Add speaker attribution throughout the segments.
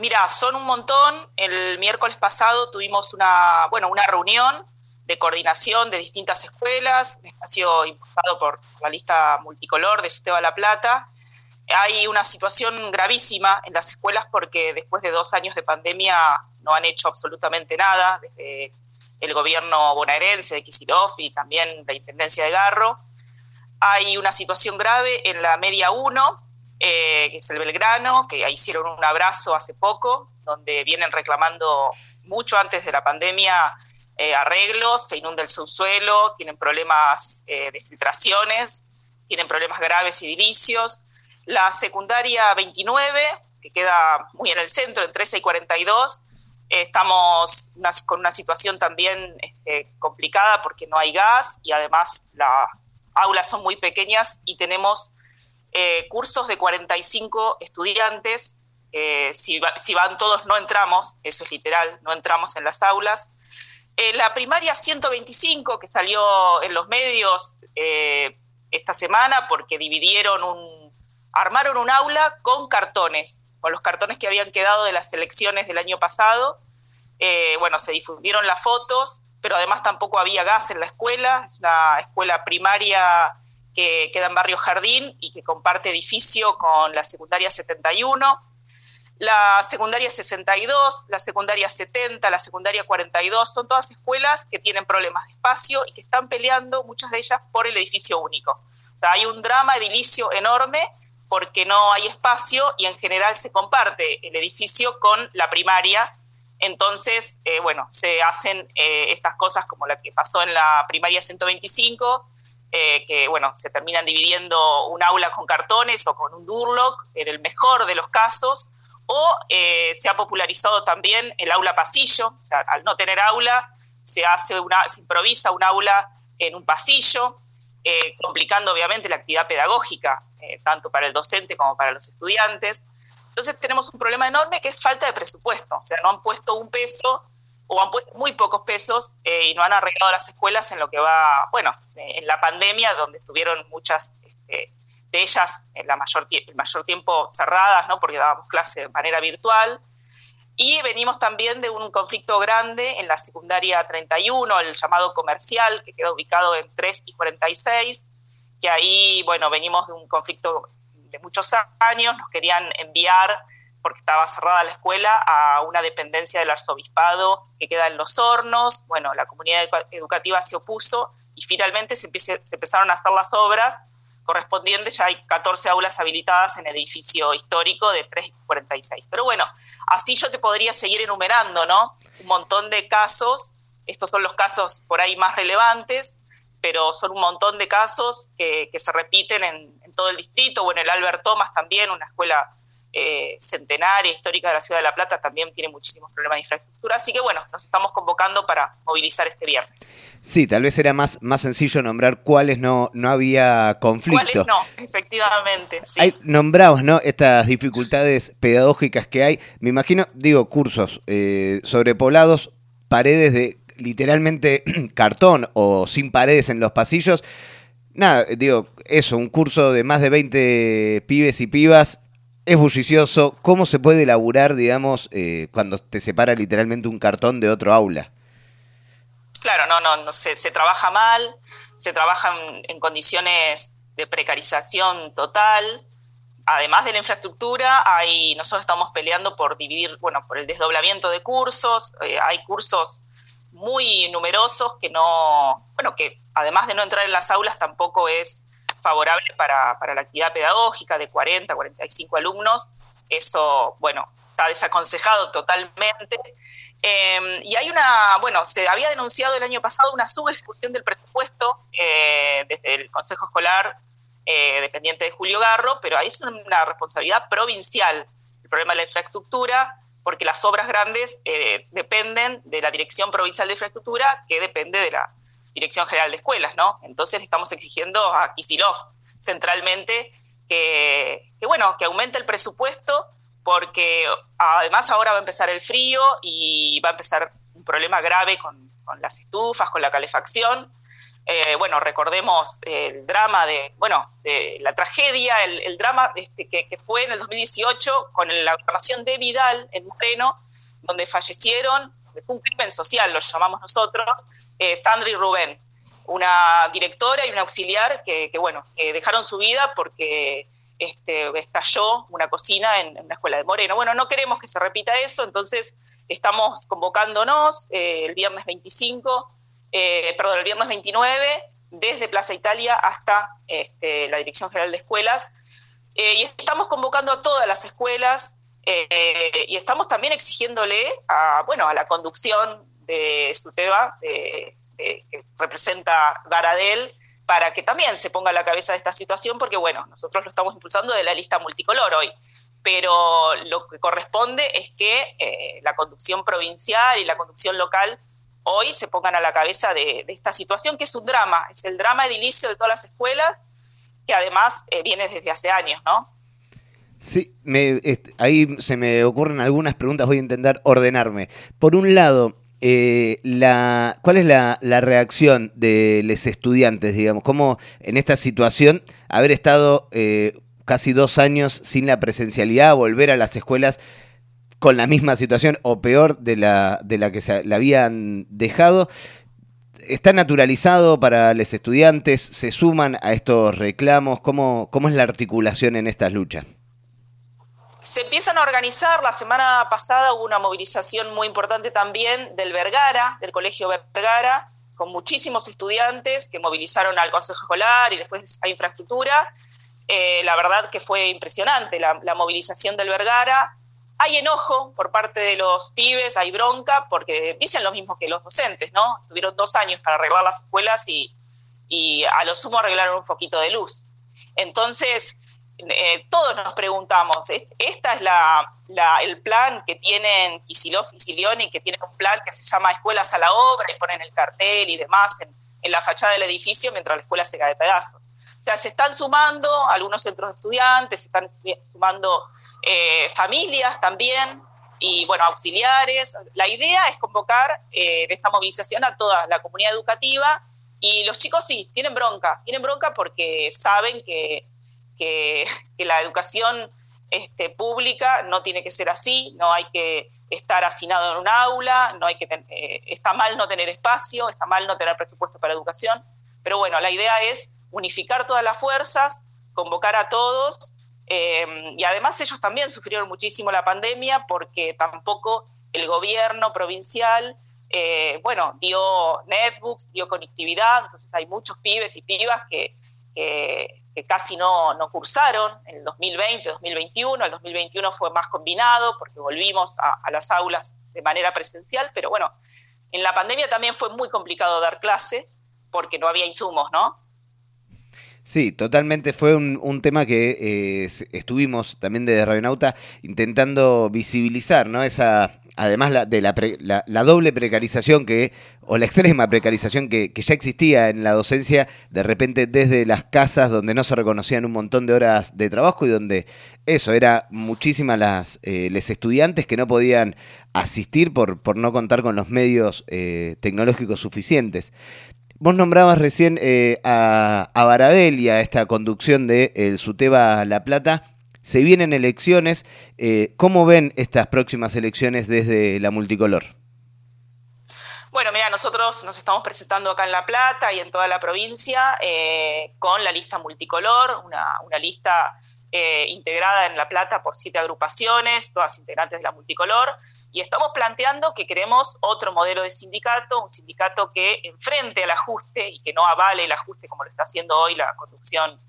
Speaker 1: Mira, son un montón. El miércoles pasado tuvimos una, bueno, una reunión de coordinación de distintas escuelas, un espacio impulsado por la lista multicolor de Susteba La Plata. Hay una situación gravísima en las escuelas porque después de dos años de pandemia no han hecho absolutamente nada, desde el gobierno bonaerense de Kicillof y también la Intendencia de Garro. Hay una situación grave en la media 1, eh, que es el Belgrano, que hicieron un abrazo hace poco, donde vienen reclamando mucho antes de la pandemia eh, arreglos, se inunda el subsuelo, tienen problemas eh, de filtraciones, tienen problemas graves y edilicios. La secundaria 29, que queda muy en el centro, en 13 y 42, estamos con una situación también este, complicada porque no hay gas y además las aulas son muy pequeñas y tenemos eh, cursos de 45 estudiantes. si, si, van todos no entramos, eso es literal, no entramos en las aulas. Eh, la primaria 125, que salió en los medios eh, esta semana porque dividieron un, armaron un aula con cartones, con los cartones que habían quedado de las elecciones del año pasado. Eh, bueno, se difundieron las fotos, pero además tampoco había gas en la escuela. Es una escuela primaria que queda en Barrio Jardín y que comparte edificio con la secundaria 71 la secundaria 62, la secundaria 70, la secundaria 42, son todas escuelas que tienen problemas de espacio y que están peleando, muchas de ellas, por el edificio único. O sea, hay un drama edilicio enorme porque no hay espacio y en general se comparte el edificio con la primaria. Entonces, eh, bueno, se hacen eh, estas cosas como la que pasó en la primaria 125, eh, que, bueno, se terminan dividiendo un aula con cartones o con un durlock, en el mejor de los casos, o eh, se ha popularizado también el aula pasillo, o sea, al no tener aula, se, hace una, se improvisa un aula en un pasillo, eh, complicando obviamente la actividad pedagógica, eh, tanto para el docente como para los estudiantes. Entonces tenemos un problema enorme que es falta de presupuesto, o sea, no han puesto un peso o han puesto muy pocos pesos y no han arreglado las escuelas en lo que va, bueno, en la pandemia, donde estuvieron muchas este, de ellas en la mayor, el mayor tiempo cerradas, ¿no? porque dábamos clase de manera virtual. Y venimos también de un conflicto grande en la secundaria 31, el llamado comercial, que queda ubicado en 3 y 46. Y ahí, bueno, venimos de un conflicto de muchos años, nos querían enviar, porque estaba cerrada la escuela, a una dependencia del arzobispado que queda en Los Hornos. Bueno, la comunidad educativa se opuso y finalmente se, empezaron a hacer las obras correspondiente, ya hay 14 aulas habilitadas en el edificio histórico de 346. Pero bueno, así yo te podría seguir enumerando, ¿no? Un montón de casos, estos son los casos por ahí más relevantes, pero son un montón de casos que, se repiten en, en, todo el distrito, o en el Albert Thomas también, una escuela eh, centenaria, histórica de la ciudad de La Plata, también tiene muchísimos problemas de infraestructura. Así que bueno, nos estamos convocando para movilizar este viernes.
Speaker 2: Sí, tal vez era más, más sencillo nombrar cuáles no, no había conflicto.
Speaker 1: Cuáles no, efectivamente. Sí.
Speaker 2: Hay, nombrados, ¿no? Estas dificultades pedagógicas que hay. Me imagino, digo, cursos eh, sobrepoblados, paredes de literalmente cartón o sin paredes en los pasillos. Nada, digo, eso, un curso de más de 20 pibes y pibas es bullicioso. ¿Cómo se puede elaborar, digamos, eh, cuando te separa literalmente un cartón de otro aula?
Speaker 1: Claro, no, no, no se, se trabaja mal, se trabaja en, condiciones de precarización total. Además de la infraestructura, hay, nosotros estamos peleando por dividir, bueno, por el desdoblamiento de cursos. Eh, hay cursos muy numerosos que no, bueno, que además de no entrar en las aulas tampoco es favorable para, la actividad pedagógica de 40, 45 alumnos. Eso, bueno, está desaconsejado totalmente. Em, y hay una, bueno, se había denunciado el año pasado una subejecución del presupuesto eh, desde el Consejo Escolar eh, dependiente de Julio Garro, pero ahí es una responsabilidad provincial el problema de la infraestructura, porque las obras grandes eh, dependen de la Dirección Provincial de Infraestructura, que depende de la Dirección General de Escuelas, ¿no? Entonces estamos exigiendo a Kisilov centralmente que, bueno, que aumente el presupuesto porque además ahora va a empezar el frío y va a empezar un problema grave con, las estufas, con la calefacción. Eh, bueno, recordemos el drama de, bueno, la tragedia, el, drama este, que, fue en el 2018 con la grabación de Vidal en Moreno, donde fallecieron, fue un crimen social, lo llamamos nosotros, eh, Sandra y Rubén, una directora y una auxiliar que, bueno, que dejaron su vida porque este, estalló una cocina en, una escuela de Moreno. Bueno, no queremos que se repita eso, entonces estamos convocándonos eh, el viernes 25, eh, perdón, el viernes 29, desde Plaza Italia hasta este, la Dirección General de Escuelas. Y estamos convocando a todas las escuelas y estamos también exigiéndole a, bueno, a la conducción de SUTEBA, que representa Garadel, para que también se ponga a la cabeza de esta situación, porque bueno, nosotros lo estamos impulsando de la lista multicolor hoy, pero lo que corresponde es que eh, la conducción provincial y la conducción local hoy se pongan a la cabeza de, esta situación, que es un drama, es el drama edilicio de todas las escuelas, que además eh, viene desde hace años, ¿no?
Speaker 2: Sí, ahí se me ocurren algunas preguntas, voy a intentar ordenarme. Por un lado, eh, ¿cuál es la, reacción de los estudiantes, digamos? ¿Cómo en esta situación haber estado eh, casi dos años sin la presencialidad, volver a las escuelas con la misma situación o peor de la, de la que se la habían dejado? ¿Está naturalizado para los estudiantes? ¿Se suman a estos reclamos? ¿Cómo, cómo es la articulación en estas luchas?
Speaker 1: Se empiezan a organizar, la semana pasada hubo una movilización muy importante también del Vergara, del Colegio Vergara, con muchísimos estudiantes que movilizaron al Consejo Escolar y después a infraestructura. Eh, la verdad que fue impresionante la, movilización del Vergara. Hay enojo por parte de los pibes, hay bronca, porque dicen lo mismo que los docentes, ¿no? Estuvieron dos años para arreglar las escuelas y, y a lo sumo arreglaron un foquito de luz. Entonces, eh, todos nos preguntamos, ¿esta es el plan que tienen Kisilov y Silioni, que tienen un plan que se llama Escuelas a la Obra y ponen el cartel y demás en, la fachada del edificio mientras la escuela se cae de pedazos? O sea, se están sumando algunos centros de estudiantes, se están sumando eh, familias también y, bueno, auxiliares. La idea es convocar eh, esta movilización a toda la comunidad educativa y los chicos sí, tienen bronca, tienen bronca porque saben que que, la educación este, pública no tiene que ser así, no hay que estar hacinado en un aula, no hay que eh, está mal no tener espacio, está mal no tener presupuesto para educación, pero bueno, la idea es unificar todas las fuerzas, convocar a todos, em, y además ellos también sufrieron muchísimo la pandemia porque tampoco el gobierno provincial, eh, bueno, dio netbooks, dio conectividad, entonces hay muchos pibes y pibas que, que casi no, no, cursaron en el 2020, 2021. El 2021 fue más combinado porque volvimos a, las aulas de manera presencial, pero bueno, en la pandemia también fue muy complicado dar clase porque no había insumos, ¿no?
Speaker 2: Sí, totalmente fue un, tema que eh, estuvimos también de Radionauta intentando visibilizar, ¿no? Esa, además de la, doble precarización que, o la extrema precarización que, ya existía en la docencia, de repente desde las casas donde no se reconocían un montón de horas de trabajo y donde eso, era muchísimas las eh, estudiantes que no podían asistir por, por no contar con los medios eh, tecnológicos suficientes. Vos nombrabas recién eh, a, a Baradel y a esta conducción de el Suteba La Plata se vienen elecciones. Eh, ¿Cómo ven estas próximas elecciones desde la multicolor?
Speaker 1: Bueno, mira, nosotros nos estamos presentando acá en La Plata y en toda la provincia eh, con la lista multicolor, una, lista eh, integrada en La Plata por siete agrupaciones, todas integrantes de la multicolor, y estamos planteando que queremos otro modelo de sindicato, un sindicato que enfrente al ajuste y que no avale el ajuste como lo está haciendo hoy la conducción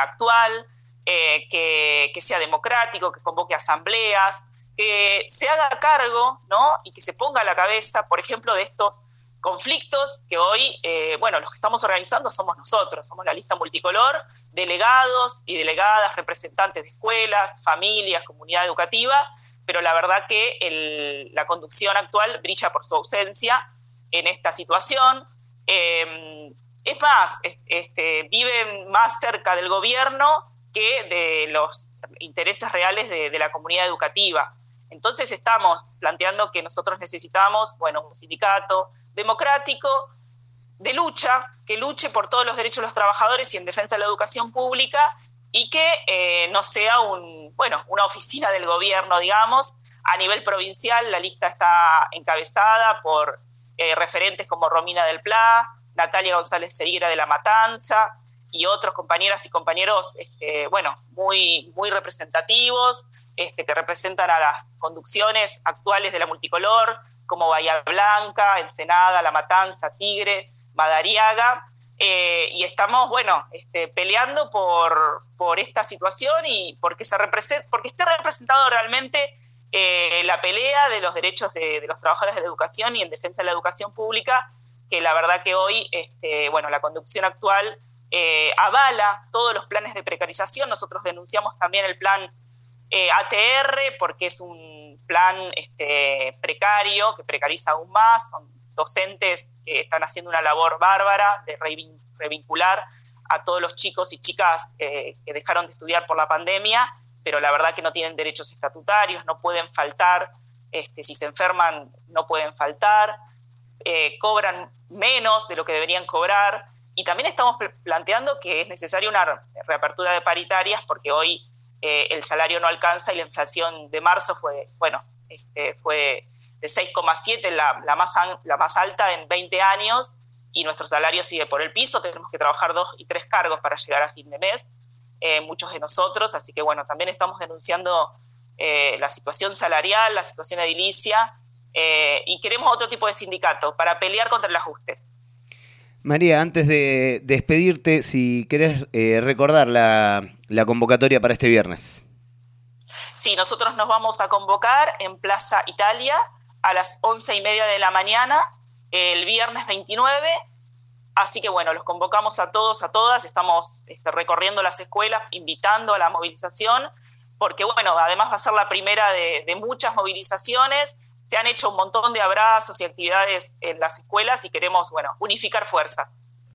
Speaker 1: actual, eh, que, sea democrático, que convoque asambleas, que se haga cargo ¿no? y que se ponga a la cabeza, por ejemplo, de estos conflictos que hoy, eh, bueno, los que estamos organizando somos nosotros, somos la lista multicolor, delegados y delegadas, representantes de escuelas, familias, comunidad educativa, pero la verdad que la conducción actual brilla por su ausencia en esta situación. Eh, es más, este, viven más cerca del gobierno que de los intereses reales de, la comunidad educativa. Entonces estamos planteando que nosotros necesitamos, bueno, un sindicato democrático, de lucha, que luche por todos los derechos de los trabajadores y en defensa de la educación pública y que eh, no sea un, bueno, una oficina del gobierno, digamos. A nivel provincial, la lista está encabezada por eh, referentes como Romina del Pla, Natalia González Seguira de La Matanza y otros compañeras y compañeros, este, bueno, muy, muy representativos, este, que representan a las conducciones actuales de la multicolor, como Bahía Blanca, Ensenada, La Matanza, Tigre, Madariaga, eh, y estamos, bueno, este, peleando por, por, esta situación y porque, se porque esté representado realmente eh, la pelea de los derechos de, los trabajadores de la educación y en defensa de la educación pública, que la verdad que hoy, este, bueno, la conducción actual eh, avala todos los planes de precarización. Nosotros denunciamos también el plan ATR porque es un plan este, precario que precariza aún más, son docentes que están haciendo una labor bárbara de revincular a todos los chicos y chicas eh, que dejaron de estudiar por la pandemia, pero la verdad que no tienen derechos estatutarios, no pueden faltar, este, si se enferman no pueden faltar, eh, cobran menos de lo que deberían cobrar. Y también estamos planteando que es necesaria una reapertura de paritarias porque hoy eh, el salario no alcanza y la inflación de marzo fue, bueno, este, fue de 6,7, la, la, más, la más alta en 20 años, y nuestro salario sigue por el piso, tenemos que trabajar dos y tres cargos para llegar a fin de mes, eh, muchos de nosotros, así que bueno, también estamos denunciando eh, la situación salarial, la situación edilicia, y queremos otro tipo de sindicato para pelear contra el ajuste.
Speaker 2: María, antes de despedirte, si querés recordar la, convocatoria para este viernes.
Speaker 1: Sí, nosotros nos vamos a convocar en Plaza Italia a las once y media de la mañana, el viernes 29. Así que bueno, los convocamos a todos, a todas, estamos este, recorriendo las escuelas, invitando a la movilización, porque bueno, además va a ser la primera de muchas movilizaciones, se han hecho un montón de abrazos y actividades en las escuelas y queremos, bueno, unificar fuerzas.